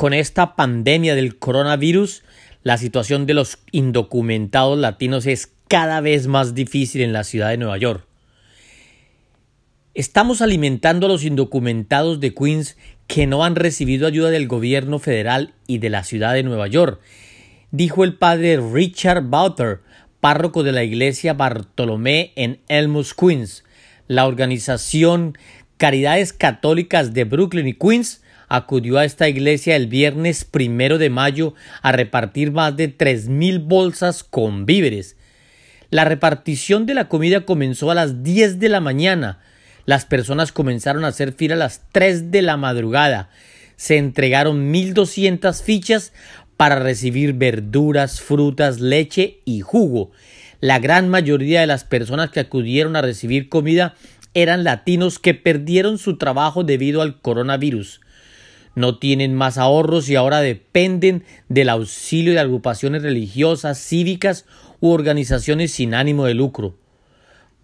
con esta pandemia del coronavirus, la situación de los indocumentados latinos es cada vez más difícil en la ciudad de Nueva York. Estamos alimentando a los indocumentados de Queens que no han recibido ayuda del gobierno federal y de la ciudad de Nueva York, dijo el padre Richard Bouter, párroco de la iglesia Bartolomé en Elmus, Queens. La organización Caridades Católicas de Brooklyn y Queens acudió a esta iglesia el viernes primero de mayo a repartir más de tres mil bolsas con víveres. La repartición de la comida comenzó a las diez de la mañana. Las personas comenzaron a hacer fila a las tres de la madrugada. Se entregaron mil doscientas fichas para recibir verduras, frutas, leche y jugo. La gran mayoría de las personas que acudieron a recibir comida eran latinos que perdieron su trabajo debido al coronavirus no tienen más ahorros y ahora dependen del auxilio de agrupaciones religiosas, cívicas u organizaciones sin ánimo de lucro.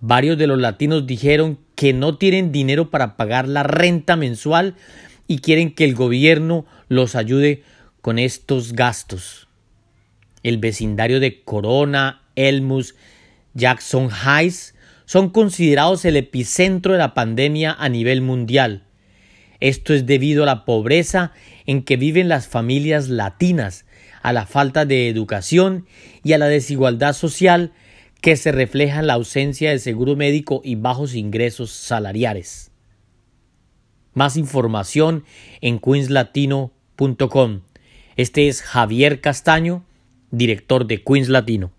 Varios de los latinos dijeron que no tienen dinero para pagar la renta mensual y quieren que el gobierno los ayude con estos gastos. El vecindario de Corona, Elmus, Jackson Heights son considerados el epicentro de la pandemia a nivel mundial. Esto es debido a la pobreza en que viven las familias latinas, a la falta de educación y a la desigualdad social que se refleja en la ausencia de seguro médico y bajos ingresos salariales. Más información en queenslatino.com. Este es Javier Castaño, director de Queens Latino.